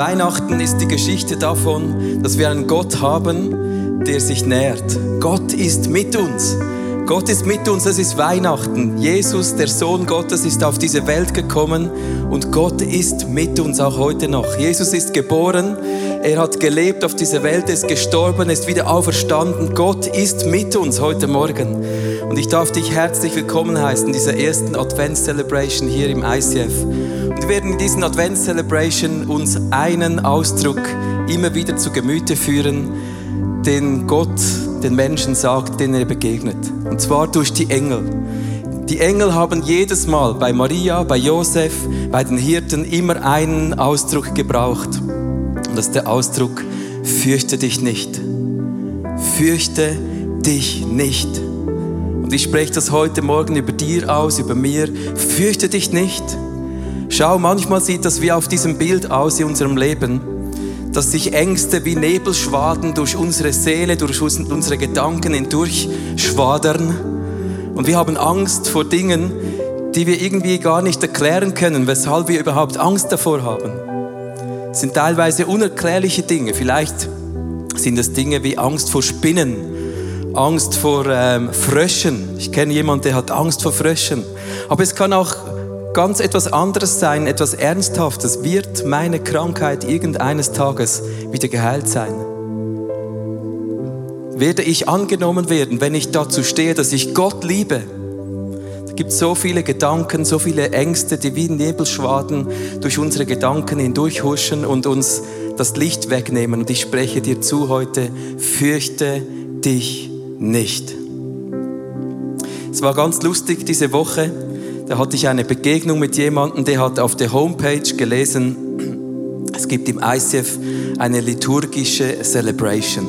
Weihnachten ist die Geschichte davon, dass wir einen Gott haben, der sich nährt. Gott ist mit uns. Gott ist mit uns, es ist Weihnachten. Jesus, der Sohn Gottes, ist auf diese Welt gekommen und Gott ist mit uns auch heute noch. Jesus ist geboren, er hat gelebt auf dieser Welt, ist gestorben, ist wieder auferstanden. Gott ist mit uns heute Morgen. Und ich darf dich herzlich willkommen heißen in dieser ersten Advents-Celebration hier im ICF. Und wir werden in diesen Advents-Celebration uns einen Ausdruck immer wieder zu Gemüte führen, den Gott den Menschen sagt, denen er begegnet. Und zwar durch die Engel. Die Engel haben jedes Mal bei Maria, bei Josef, bei den Hirten immer einen Ausdruck gebraucht. Und das ist der Ausdruck, fürchte dich nicht. Fürchte dich nicht. Und ich spreche das heute Morgen über dir aus, über mir. Fürchte dich nicht. Schau, manchmal sieht das wie auf diesem Bild aus in unserem Leben dass sich Ängste wie Nebelschwaden durch unsere Seele, durch unsere Gedanken hindurchschwadern. Und wir haben Angst vor Dingen, die wir irgendwie gar nicht erklären können, weshalb wir überhaupt Angst davor haben. Es sind teilweise unerklärliche Dinge. Vielleicht sind es Dinge wie Angst vor Spinnen, Angst vor ähm, Fröschen. Ich kenne jemanden, der hat Angst vor Fröschen. Aber es kann auch ganz etwas anderes sein, etwas Ernsthaftes. Wird meine Krankheit irgendeines Tages wieder geheilt sein? Werde ich angenommen werden, wenn ich dazu stehe, dass ich Gott liebe? Es gibt so viele Gedanken, so viele Ängste, die wie Nebelschwaden durch unsere Gedanken hindurchhuschen und uns das Licht wegnehmen. Und ich spreche dir zu heute, fürchte dich nicht. Es war ganz lustig diese Woche da hatte ich eine Begegnung mit jemandem, der hat auf der Homepage gelesen, es gibt im ICF eine liturgische Celebration.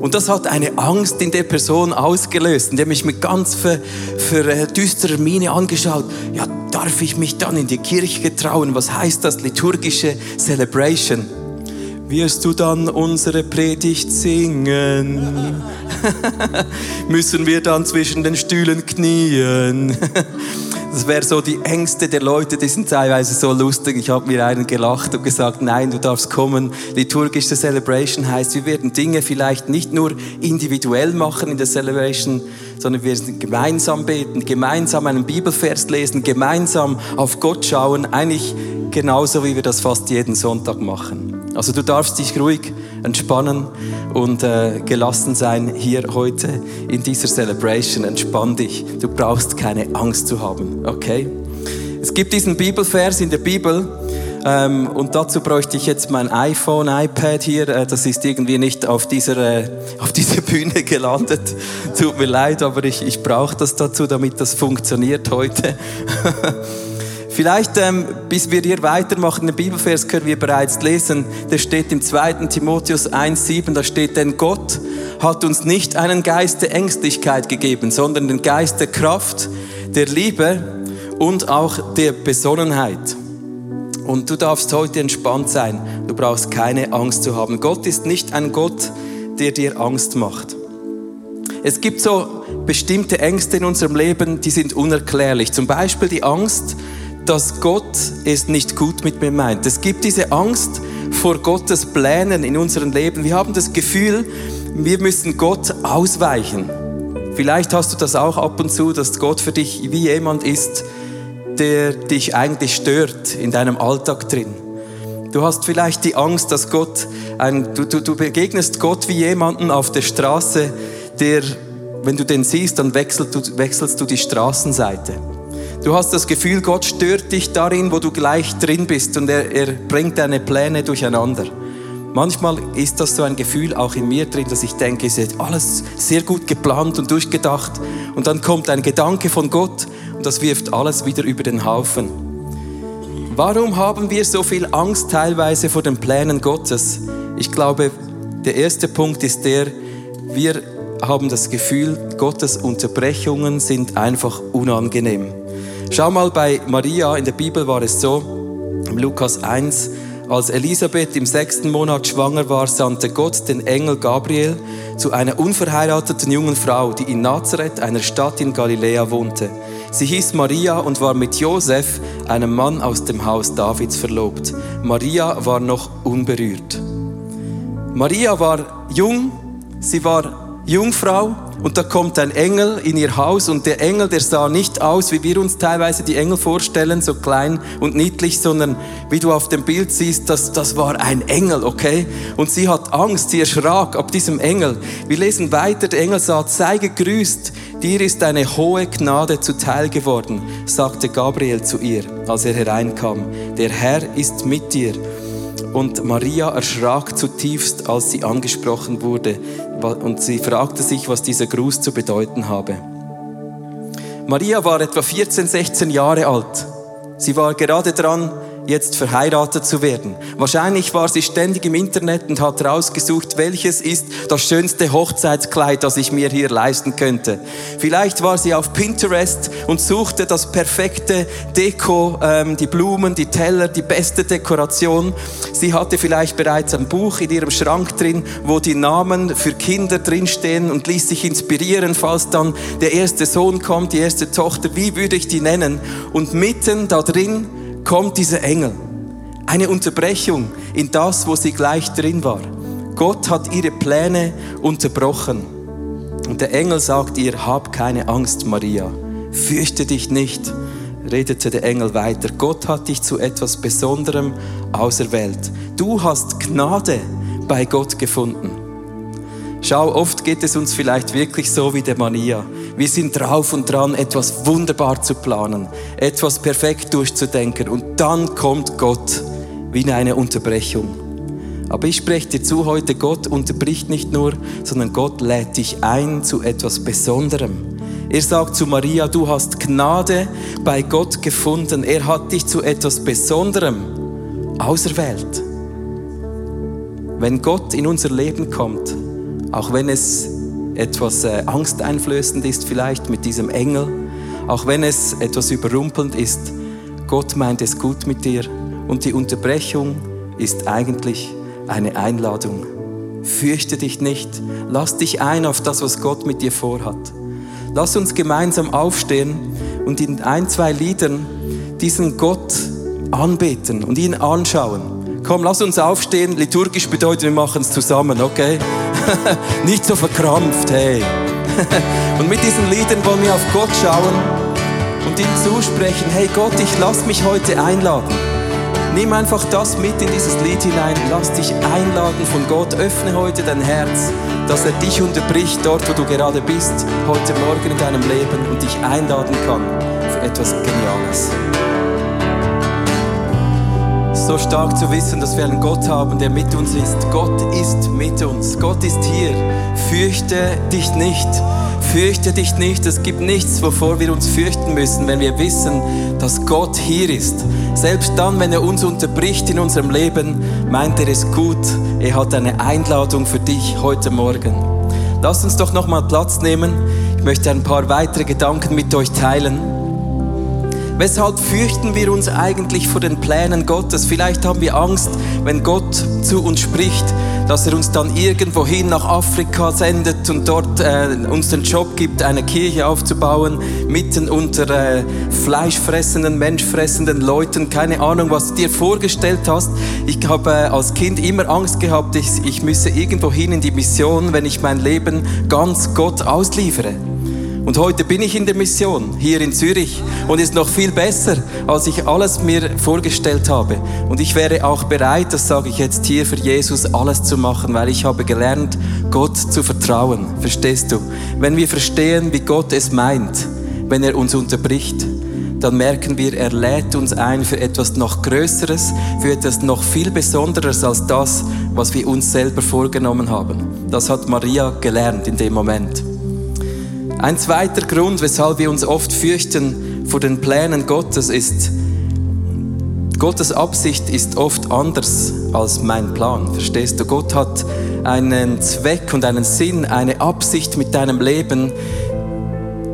Und das hat eine Angst in der Person ausgelöst. Und der mich mit ganz ver, verdüsterer Miene angeschaut. Ja, darf ich mich dann in die Kirche trauen? Was heißt das liturgische Celebration? Wirst du dann unsere Predigt singen? Müssen wir dann zwischen den Stühlen knien? Das wäre so die Ängste der Leute, die sind teilweise so lustig. Ich habe mir einen gelacht und gesagt, nein, du darfst kommen. Liturgische Celebration heißt, wir werden Dinge vielleicht nicht nur individuell machen in der Celebration, sondern wir werden gemeinsam beten, gemeinsam einen Bibelvers lesen, gemeinsam auf Gott schauen, eigentlich genauso wie wir das fast jeden Sonntag machen. Also du darfst dich ruhig entspannen und äh, gelassen sein hier heute in dieser Celebration. Entspann dich. Du brauchst keine Angst zu haben. Okay? Es gibt diesen Bibelvers in der Bibel. Ähm, und dazu bräuchte ich jetzt mein iPhone, iPad hier. Äh, das ist irgendwie nicht auf dieser, äh, auf dieser Bühne gelandet. Tut mir leid, aber ich, ich brauche das dazu, damit das funktioniert heute. Vielleicht, ähm, bis wir hier weitermachen, den Bibelvers können wir bereits lesen. Der steht im 2. Timotheus 1,7. Da steht, denn Gott hat uns nicht einen Geist der Ängstlichkeit gegeben, sondern den Geist der Kraft, der Liebe und auch der Besonnenheit. Und du darfst heute entspannt sein. Du brauchst keine Angst zu haben. Gott ist nicht ein Gott, der dir Angst macht. Es gibt so bestimmte Ängste in unserem Leben, die sind unerklärlich. Zum Beispiel die Angst, dass Gott es nicht gut mit mir meint. Es gibt diese Angst vor Gottes Plänen in unserem Leben. Wir haben das Gefühl, wir müssen Gott ausweichen. Vielleicht hast du das auch ab und zu, dass Gott für dich wie jemand ist, der dich eigentlich stört in deinem Alltag drin. Du hast vielleicht die Angst, dass Gott, ein, du, du, du begegnest Gott wie jemanden auf der Straße, der, wenn du den siehst, dann wechselst du, wechselst du die Straßenseite. Du hast das Gefühl, Gott stört dich darin, wo du gleich drin bist und er, er bringt deine Pläne durcheinander. Manchmal ist das so ein Gefühl auch in mir drin, dass ich denke, es ist alles sehr gut geplant und durchgedacht. Und dann kommt ein Gedanke von Gott und das wirft alles wieder über den Haufen. Warum haben wir so viel Angst teilweise vor den Plänen Gottes? Ich glaube, der erste Punkt ist der, wir haben das Gefühl, Gottes Unterbrechungen sind einfach unangenehm. Schau mal, bei Maria in der Bibel war es so, im Lukas 1, als Elisabeth im sechsten Monat schwanger war, sandte Gott den Engel Gabriel zu einer unverheirateten jungen Frau, die in Nazareth, einer Stadt in Galiläa, wohnte. Sie hieß Maria und war mit Josef, einem Mann aus dem Haus Davids, verlobt. Maria war noch unberührt. Maria war jung, sie war Jungfrau und da kommt ein Engel in ihr Haus und der Engel, der sah nicht aus, wie wir uns teilweise die Engel vorstellen, so klein und niedlich, sondern wie du auf dem Bild siehst, das, das war ein Engel, okay? Und sie hat Angst, sie erschrak ab diesem Engel. Wir lesen weiter, der Engel sagt, sei gegrüßt, dir ist eine hohe Gnade zuteil geworden, sagte Gabriel zu ihr, als er hereinkam. Der Herr ist mit dir. Und Maria erschrak zutiefst, als sie angesprochen wurde, und sie fragte sich, was dieser Gruß zu bedeuten habe. Maria war etwa 14, 16 Jahre alt. Sie war gerade dran, jetzt verheiratet zu werden. Wahrscheinlich war sie ständig im Internet und hat rausgesucht, welches ist das schönste Hochzeitskleid, das ich mir hier leisten könnte. Vielleicht war sie auf Pinterest und suchte das perfekte Deko, ähm, die Blumen, die Teller, die beste Dekoration. Sie hatte vielleicht bereits ein Buch in ihrem Schrank drin, wo die Namen für Kinder drinstehen und ließ sich inspirieren, falls dann der erste Sohn kommt, die erste Tochter, wie würde ich die nennen? Und mitten da drin kommt dieser Engel. Eine Unterbrechung in das, wo sie gleich drin war. Gott hat ihre Pläne unterbrochen. Und der Engel sagt ihr, hab keine Angst, Maria. Fürchte dich nicht, redete der Engel weiter. Gott hat dich zu etwas Besonderem auserwählt. Du hast Gnade bei Gott gefunden. Schau, oft geht es uns vielleicht wirklich so wie der Mania. Wir sind drauf und dran, etwas wunderbar zu planen, etwas perfekt durchzudenken und dann kommt Gott wie in eine Unterbrechung. Aber ich spreche dir zu heute, Gott unterbricht nicht nur, sondern Gott lädt dich ein zu etwas Besonderem. Er sagt zu Maria, du hast Gnade bei Gott gefunden. Er hat dich zu etwas Besonderem auserwählt. Wenn Gott in unser Leben kommt, auch wenn es etwas äh, angsteinflößend ist vielleicht mit diesem Engel, auch wenn es etwas überrumpelnd ist, Gott meint es gut mit dir und die Unterbrechung ist eigentlich eine Einladung. Fürchte dich nicht, lass dich ein auf das, was Gott mit dir vorhat. Lass uns gemeinsam aufstehen und in ein, zwei Liedern diesen Gott anbeten und ihn anschauen. Komm, lass uns aufstehen. Liturgisch bedeutet, wir machen es zusammen, okay? Nicht so verkrampft, hey. und mit diesen Liedern wollen wir auf Gott schauen und ihm zusprechen, hey Gott, ich lass mich heute einladen. Nimm einfach das mit in dieses Lied hinein. Lass dich einladen von Gott. Öffne heute dein Herz, dass er dich unterbricht dort, wo du gerade bist, heute Morgen in deinem Leben und dich einladen kann für etwas Geniales so stark zu wissen, dass wir einen Gott haben, der mit uns ist. Gott ist mit uns. Gott ist hier. Fürchte dich nicht. Fürchte dich nicht. Es gibt nichts, wovor wir uns fürchten müssen, wenn wir wissen, dass Gott hier ist. Selbst dann, wenn er uns unterbricht in unserem Leben, meint er es gut. Er hat eine Einladung für dich heute Morgen. Lasst uns doch noch mal Platz nehmen. Ich möchte ein paar weitere Gedanken mit euch teilen. Weshalb fürchten wir uns eigentlich vor den Plänen Gottes? Vielleicht haben wir Angst, wenn Gott zu uns spricht, dass er uns dann irgendwohin nach Afrika sendet und dort äh, uns den Job gibt, eine Kirche aufzubauen, mitten unter äh, fleischfressenden, menschfressenden Leuten. Keine Ahnung, was du dir vorgestellt hast. Ich habe äh, als Kind immer Angst gehabt, ich, ich müsse irgendwohin in die Mission, wenn ich mein Leben ganz Gott ausliefere. Und heute bin ich in der Mission hier in Zürich und ist noch viel besser, als ich alles mir vorgestellt habe. Und ich wäre auch bereit, das sage ich jetzt hier, für Jesus alles zu machen, weil ich habe gelernt, Gott zu vertrauen. Verstehst du? Wenn wir verstehen, wie Gott es meint, wenn er uns unterbricht, dann merken wir, er lädt uns ein für etwas noch Größeres, für etwas noch viel Besonderes als das, was wir uns selber vorgenommen haben. Das hat Maria gelernt in dem Moment. Ein zweiter Grund, weshalb wir uns oft fürchten vor den Plänen Gottes, ist, Gottes Absicht ist oft anders als mein Plan. Verstehst du? Gott hat einen Zweck und einen Sinn, eine Absicht mit deinem Leben,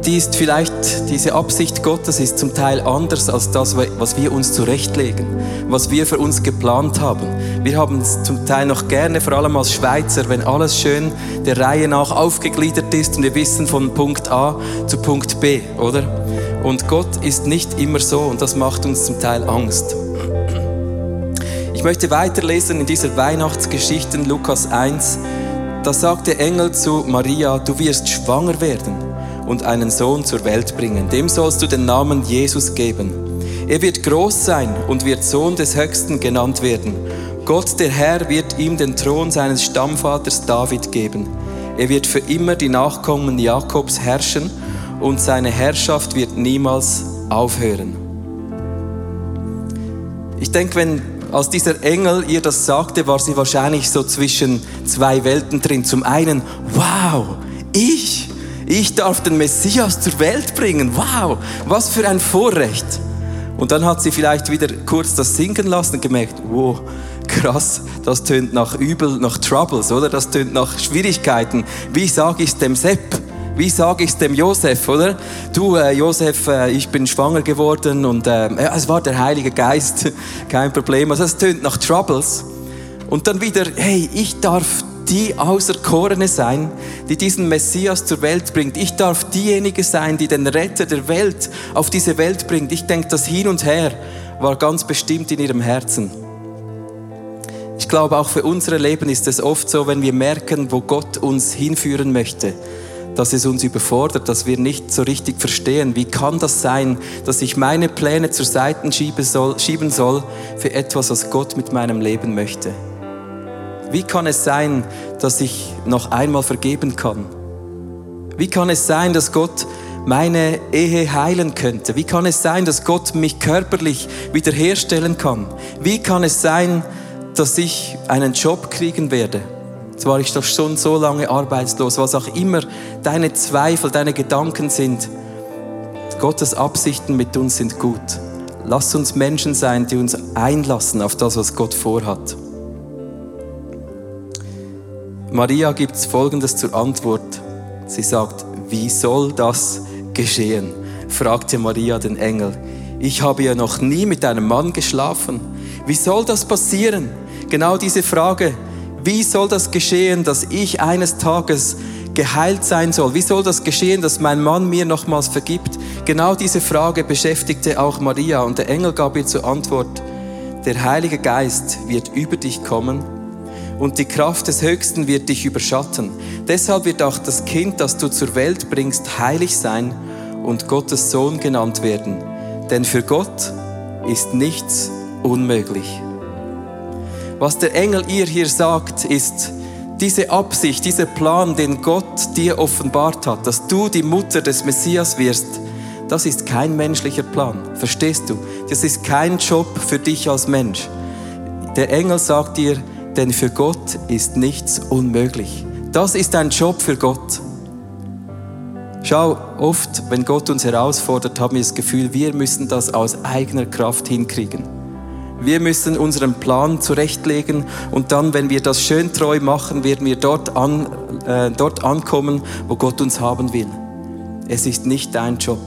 die ist vielleicht, diese Absicht Gottes ist zum Teil anders als das, was wir uns zurechtlegen, was wir für uns geplant haben. Wir haben es zum Teil noch gerne, vor allem als Schweizer, wenn alles schön der Reihe nach aufgegliedert ist und wir wissen von Punkt A zu Punkt B, oder? Und Gott ist nicht immer so und das macht uns zum Teil Angst. Ich möchte weiterlesen in dieser Weihnachtsgeschichte Lukas 1. Da sagt der Engel zu Maria, du wirst schwanger werden und einen Sohn zur Welt bringen. Dem sollst du den Namen Jesus geben. Er wird groß sein und wird Sohn des Höchsten genannt werden. Gott der Herr wird ihm den Thron seines Stammvaters David geben. Er wird für immer die Nachkommen Jakobs herrschen und seine Herrschaft wird niemals aufhören. Ich denke, wenn als dieser Engel ihr das sagte, war sie wahrscheinlich so zwischen zwei Welten drin. Zum einen, wow, ich, ich darf den Messias zur Welt bringen. Wow, was für ein Vorrecht. Und dann hat sie vielleicht wieder kurz das sinken lassen und gemerkt, wow, krass, das tönt nach Übel, nach Troubles, oder? Das tönt nach Schwierigkeiten. Wie sage ich es dem Sepp? Wie sage ich es dem Josef, oder? Du, äh, Josef, äh, ich bin schwanger geworden und äh, es war der Heilige Geist, kein Problem. Also es tönt nach Troubles. Und dann wieder, hey, ich darf die Auserkorene sein, die diesen Messias zur Welt bringt. Ich darf diejenige sein, die den Retter der Welt auf diese Welt bringt. Ich denke, das Hin und Her war ganz bestimmt in ihrem Herzen. Ich glaube, auch für unser Leben ist es oft so, wenn wir merken, wo Gott uns hinführen möchte, dass es uns überfordert, dass wir nicht so richtig verstehen, wie kann das sein, dass ich meine Pläne zur Seite schieben soll für etwas, was Gott mit meinem Leben möchte. Wie kann es sein, dass ich noch einmal vergeben kann? Wie kann es sein, dass Gott meine Ehe heilen könnte? Wie kann es sein, dass Gott mich körperlich wiederherstellen kann? Wie kann es sein, dass ich einen Job kriegen werde? Jetzt war ich doch schon so lange arbeitslos, was auch immer deine Zweifel, deine Gedanken sind. Gottes Absichten mit uns sind gut. Lass uns Menschen sein, die uns einlassen auf das, was Gott vorhat. Maria gibt Folgendes zur Antwort. Sie sagt, wie soll das geschehen? fragte Maria den Engel. Ich habe ja noch nie mit einem Mann geschlafen. Wie soll das passieren? Genau diese Frage. Wie soll das geschehen, dass ich eines Tages geheilt sein soll? Wie soll das geschehen, dass mein Mann mir nochmals vergibt? Genau diese Frage beschäftigte auch Maria und der Engel gab ihr zur Antwort, der Heilige Geist wird über dich kommen und die Kraft des Höchsten wird dich überschatten. Deshalb wird auch das Kind, das du zur Welt bringst, heilig sein und Gottes Sohn genannt werden. Denn für Gott ist nichts unmöglich. Was der Engel ihr hier sagt, ist, diese Absicht, dieser Plan, den Gott dir offenbart hat, dass du die Mutter des Messias wirst, das ist kein menschlicher Plan. Verstehst du? Das ist kein Job für dich als Mensch. Der Engel sagt dir, denn für Gott ist nichts unmöglich. Das ist ein Job für Gott. Schau, oft, wenn Gott uns herausfordert, haben wir das Gefühl, wir müssen das aus eigener Kraft hinkriegen. Wir müssen unseren Plan zurechtlegen und dann, wenn wir das schön treu machen, werden wir dort, an, äh, dort ankommen, wo Gott uns haben will. Es ist nicht dein Job.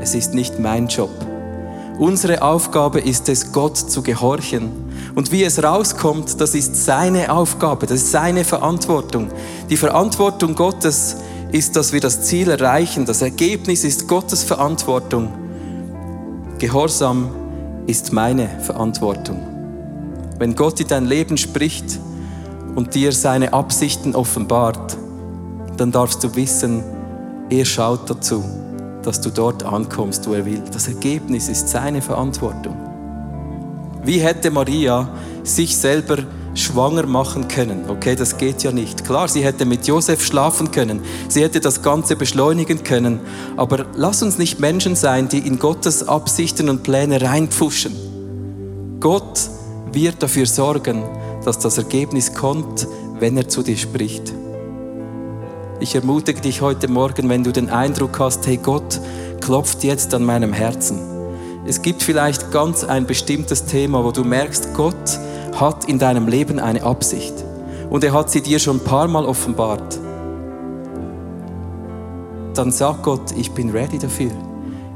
Es ist nicht mein Job. Unsere Aufgabe ist es, Gott zu gehorchen. Und wie es rauskommt, das ist seine Aufgabe, das ist seine Verantwortung. Die Verantwortung Gottes ist, dass wir das Ziel erreichen. Das Ergebnis ist Gottes Verantwortung. Gehorsam ist meine Verantwortung. Wenn Gott in dein Leben spricht und dir seine Absichten offenbart, dann darfst du wissen, er schaut dazu dass du dort ankommst, wo er will. Das Ergebnis ist seine Verantwortung. Wie hätte Maria sich selber schwanger machen können? Okay, das geht ja nicht. Klar, sie hätte mit Josef schlafen können. Sie hätte das Ganze beschleunigen können. Aber lass uns nicht Menschen sein, die in Gottes Absichten und Pläne reinpfuschen. Gott wird dafür sorgen, dass das Ergebnis kommt, wenn er zu dir spricht. Ich ermutige dich heute Morgen, wenn du den Eindruck hast, hey Gott klopft jetzt an meinem Herzen. Es gibt vielleicht ganz ein bestimmtes Thema, wo du merkst, Gott hat in deinem Leben eine Absicht. Und er hat sie dir schon ein paar Mal offenbart. dann sag Gott, ich bin ready dafür.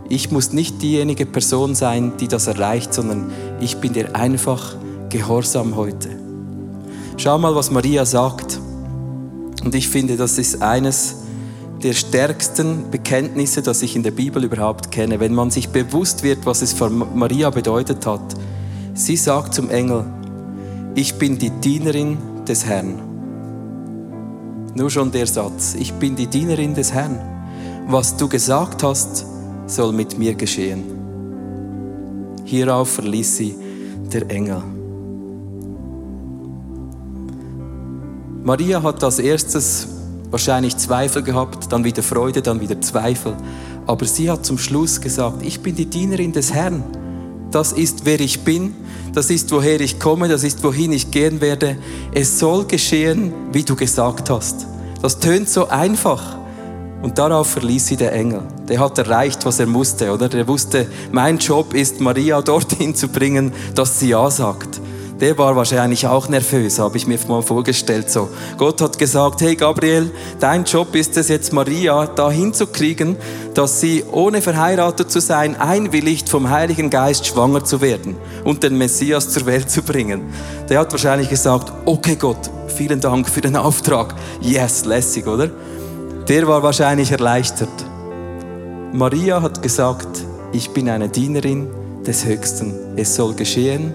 Ich muss nicht diejenige Person sein, die das erreicht, sondern ich bin dir einfach gehorsam heute. Schau mal, was Maria sagt. Und ich finde, das ist eines der stärksten Bekenntnisse, das ich in der Bibel überhaupt kenne. Wenn man sich bewusst wird, was es für Maria bedeutet hat. Sie sagt zum Engel, ich bin die Dienerin des Herrn. Nur schon der Satz, ich bin die Dienerin des Herrn. Was du gesagt hast, soll mit mir geschehen. Hierauf verließ sie der Engel. Maria hat als erstes wahrscheinlich Zweifel gehabt, dann wieder Freude, dann wieder Zweifel. Aber sie hat zum Schluss gesagt, ich bin die Dienerin des Herrn. Das ist, wer ich bin, das ist, woher ich komme, das ist, wohin ich gehen werde. Es soll geschehen, wie du gesagt hast. Das tönt so einfach. Und darauf verließ sie der Engel. Der hat erreicht, was er musste, oder? Der wusste, mein Job ist, Maria dorthin zu bringen, dass sie Ja sagt. Der war wahrscheinlich auch nervös, habe ich mir mal vorgestellt. So, Gott hat gesagt, hey Gabriel, dein Job ist es jetzt, Maria dahin zu kriegen, dass sie ohne verheiratet zu sein einwilligt, vom Heiligen Geist schwanger zu werden und den Messias zur Welt zu bringen. Der hat wahrscheinlich gesagt, okay Gott, vielen Dank für den Auftrag. Yes, lässig, oder? der war wahrscheinlich erleichtert. Maria hat gesagt, ich bin eine Dienerin des Höchsten. Es soll geschehen,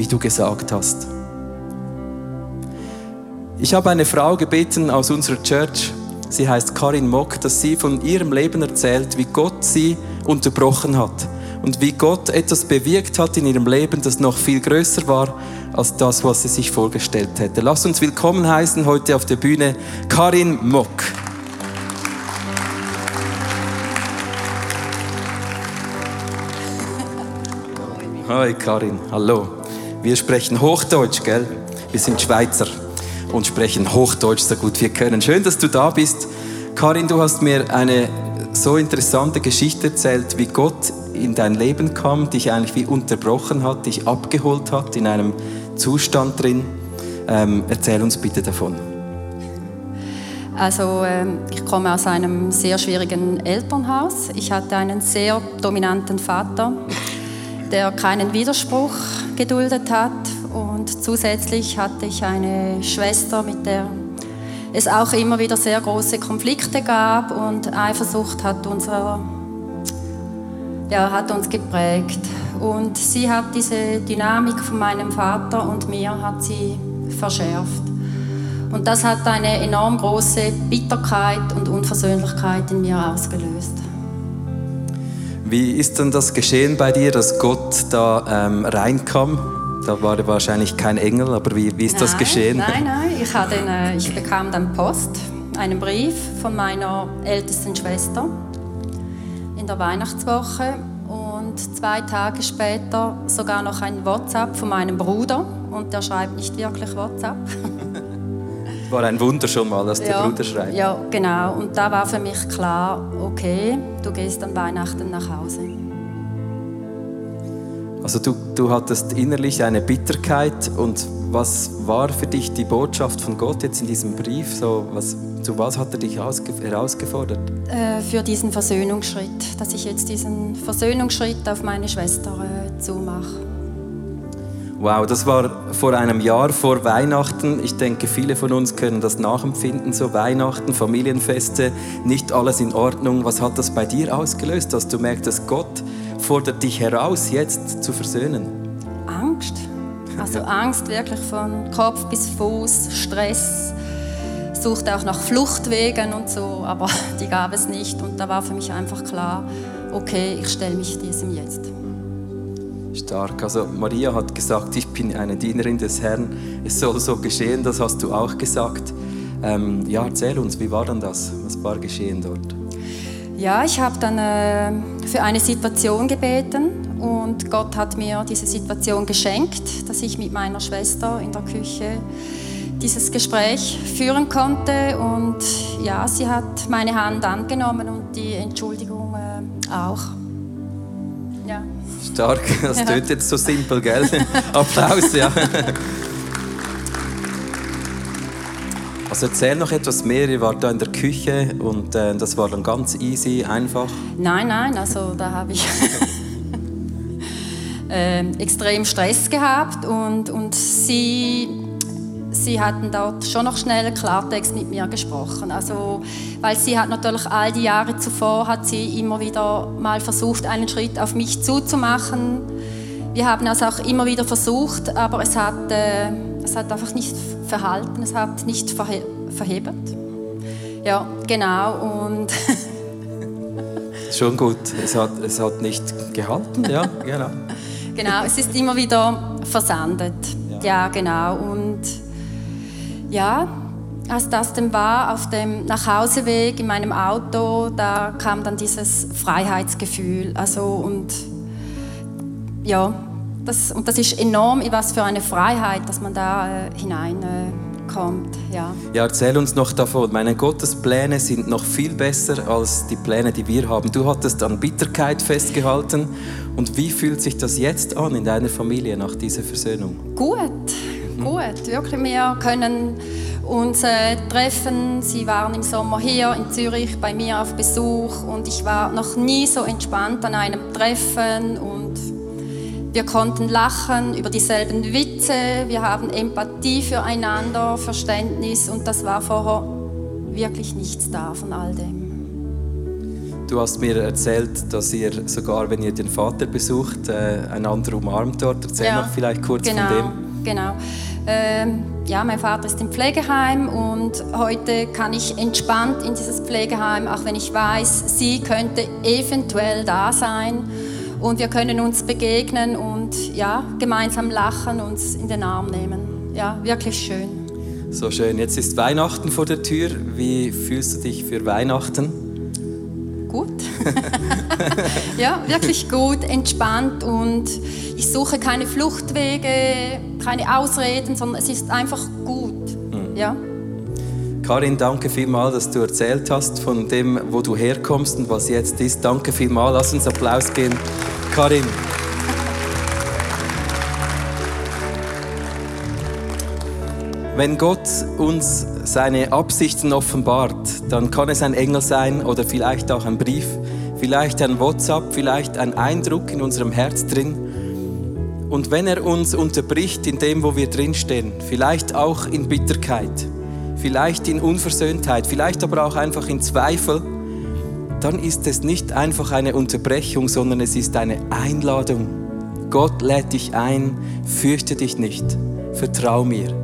wie du gesagt hast. Ich habe eine Frau gebeten aus unserer Church, sie heißt Karin Mock, dass sie von ihrem Leben erzählt, wie Gott sie unterbrochen hat und wie Gott etwas bewirkt hat in ihrem Leben, das noch viel größer war als das, was sie sich vorgestellt hätte. Lass uns willkommen heißen heute auf der Bühne Karin Mock. Hi Karin, hallo. Wir sprechen Hochdeutsch, gell? Wir sind Schweizer und sprechen Hochdeutsch so gut wir können. Schön, dass du da bist. Karin, du hast mir eine so interessante Geschichte erzählt, wie Gott in dein Leben kam, dich eigentlich wie unterbrochen hat, dich abgeholt hat in einem Zustand drin. Ähm, erzähl uns bitte davon. Also ähm, ich komme aus einem sehr schwierigen Elternhaus. Ich hatte einen sehr dominanten Vater, der keinen Widerspruch geduldet hat. Und zusätzlich hatte ich eine Schwester, mit der es auch immer wieder sehr große Konflikte gab und Eifersucht hat, unser, ja, hat uns geprägt. Und sie hat diese Dynamik von meinem Vater und mir hat sie verschärft. Und das hat eine enorm große Bitterkeit und Unversöhnlichkeit in mir ausgelöst. Wie ist denn das geschehen bei dir, dass Gott da ähm, reinkam? Da war er wahrscheinlich kein Engel, aber wie, wie ist nein, das geschehen? Nein, nein, ich, hatte eine, ich bekam dann Post, einen Brief von meiner ältesten Schwester in der Weihnachtswoche und zwei Tage später sogar noch ein WhatsApp von meinem Bruder und der schreibt nicht wirklich WhatsApp. War ein Wunder schon mal, dass der ja, Bruder schreibt. Ja, genau. Und da war für mich klar, okay, du gehst an Weihnachten nach Hause. Also du, du hattest innerlich eine Bitterkeit und was war für dich die Botschaft von Gott jetzt in diesem Brief? So, was, zu was hat er dich herausgefordert? Äh, für diesen Versöhnungsschritt, dass ich jetzt diesen Versöhnungsschritt auf meine Schwester äh, zumache. Wow, das war vor einem Jahr vor Weihnachten. Ich denke, viele von uns können das nachempfinden, so Weihnachten, Familienfeste, nicht alles in Ordnung. Was hat das bei dir ausgelöst, dass du merkst, dass Gott fordert dich heraus, jetzt zu versöhnen? Angst. Also. Angst wirklich von Kopf bis Fuß, Stress, sucht auch nach Fluchtwegen und so, aber die gab es nicht. Und da war für mich einfach klar, okay, ich stelle mich diesem jetzt. Stark. Also Maria hat gesagt, ich bin eine Dienerin des Herrn. Es soll so geschehen, das hast du auch gesagt. Ähm, ja, erzähl uns, wie war denn das? Was war geschehen dort? Ja, ich habe dann äh, für eine Situation gebeten und Gott hat mir diese Situation geschenkt, dass ich mit meiner Schwester in der Küche dieses Gespräch führen konnte und ja, sie hat meine Hand angenommen und die Entschuldigung äh, auch. Ja. Stark, das tönt jetzt so simpel, gell? Applaus, ja. Also erzähl noch etwas mehr. Ihr wart da in der Küche und äh, das war dann ganz easy, einfach. Nein, nein, also da habe ich äh, extrem Stress gehabt und, und sie, sie hatten dort schon noch schnell Klartext mit mir gesprochen. Also, weil sie hat natürlich all die Jahre zuvor hat sie immer wieder mal versucht, einen Schritt auf mich zuzumachen. Wir haben es auch immer wieder versucht, aber es hat, äh, es hat einfach nicht verhalten, es hat nicht verhe verhebert. Ja, genau. Und Schon gut, es hat, es hat nicht gehalten, ja, genau. genau, es ist immer wieder versandet. Ja, ja genau. Und ja, als das dann war, auf dem Nachhauseweg in meinem Auto, da kam dann dieses Freiheitsgefühl. Also und ja, das, und das ist enorm, was für eine Freiheit, dass man da äh, hineinkommt. Äh, ja. ja, erzähl uns noch davon. Meine Gottes Pläne sind noch viel besser als die Pläne, die wir haben. Du hattest an Bitterkeit festgehalten. Und wie fühlt sich das jetzt an in deiner Familie nach dieser Versöhnung? Gut. Gut. Wirklich, wir können uns äh, treffen. Sie waren im Sommer hier in Zürich bei mir auf Besuch und ich war noch nie so entspannt an einem Treffen und wir konnten lachen über dieselben Witze, wir haben Empathie füreinander, Verständnis und das war vorher wirklich nichts da von all dem. Du hast mir erzählt, dass ihr sogar, wenn ihr den Vater besucht, äh, einander umarmt dort. Erzähl ja, noch vielleicht kurz genau, von dem. Genau. Ähm, ja, mein Vater ist im Pflegeheim und heute kann ich entspannt in dieses Pflegeheim, auch wenn ich weiß, sie könnte eventuell da sein und wir können uns begegnen und ja, gemeinsam lachen, uns in den Arm nehmen. Ja, wirklich schön. So schön. Jetzt ist Weihnachten vor der Tür. Wie fühlst du dich für Weihnachten? Ja, wirklich gut, entspannt und ich suche keine Fluchtwege, keine Ausreden, sondern es ist einfach gut. Mhm. Ja. Karin, danke vielmals, dass du erzählt hast von dem, wo du herkommst und was jetzt ist. Danke vielmals. Lass uns Applaus geben. Karin. Wenn Gott uns seine Absichten offenbart, dann kann es ein Engel sein oder vielleicht auch ein Brief, vielleicht ein WhatsApp, vielleicht ein Eindruck in unserem Herz drin. Und wenn er uns unterbricht in dem, wo wir drinstehen, vielleicht auch in Bitterkeit, vielleicht in Unversöhntheit, vielleicht aber auch einfach in Zweifel, dann ist es nicht einfach eine Unterbrechung, sondern es ist eine Einladung. Gott lädt dich ein, fürchte dich nicht, vertrau mir,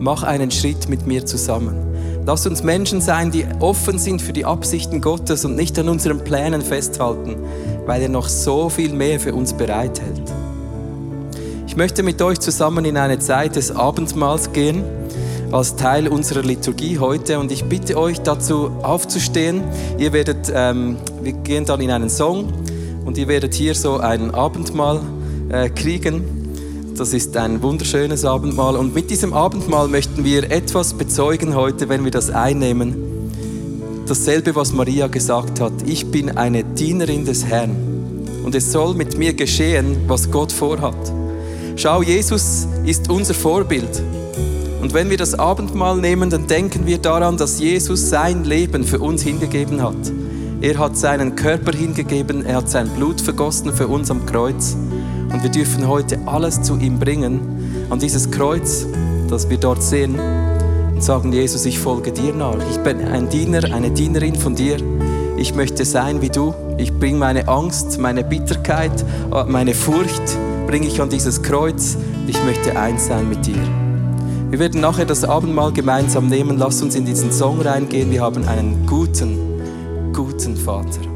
mach einen Schritt mit mir zusammen. Lass uns Menschen sein, die offen sind für die Absichten Gottes und nicht an unseren Plänen festhalten, weil er noch so viel mehr für uns bereithält. Ich möchte mit euch zusammen in eine Zeit des Abendmahls gehen als Teil unserer Liturgie heute und ich bitte euch dazu aufzustehen. Ihr werdet, ähm, wir gehen dann in einen Song und ihr werdet hier so ein Abendmahl äh, kriegen. Das ist ein wunderschönes Abendmahl und mit diesem Abendmahl möchten wir etwas bezeugen heute, wenn wir das einnehmen. Dasselbe, was Maria gesagt hat. Ich bin eine Dienerin des Herrn und es soll mit mir geschehen, was Gott vorhat. Schau, Jesus ist unser Vorbild. Und wenn wir das Abendmahl nehmen, dann denken wir daran, dass Jesus sein Leben für uns hingegeben hat. Er hat seinen Körper hingegeben, er hat sein Blut vergossen für uns am Kreuz. Und wir dürfen heute alles zu ihm bringen, an dieses Kreuz, das wir dort sehen, und sagen, Jesus, ich folge dir nach. Ich bin ein Diener, eine Dienerin von dir. Ich möchte sein wie du. Ich bringe meine Angst, meine Bitterkeit, meine Furcht, bringe ich an dieses Kreuz. Ich möchte eins sein mit dir. Wir werden nachher das Abendmahl gemeinsam nehmen. Lass uns in diesen Song reingehen. Wir haben einen guten, guten Vater.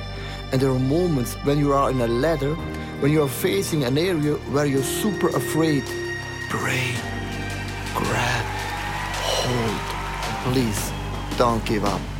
And there are moments when you are in a ladder, when you are facing an area where you're super afraid. Pray, grab, hold. Please, don't give up.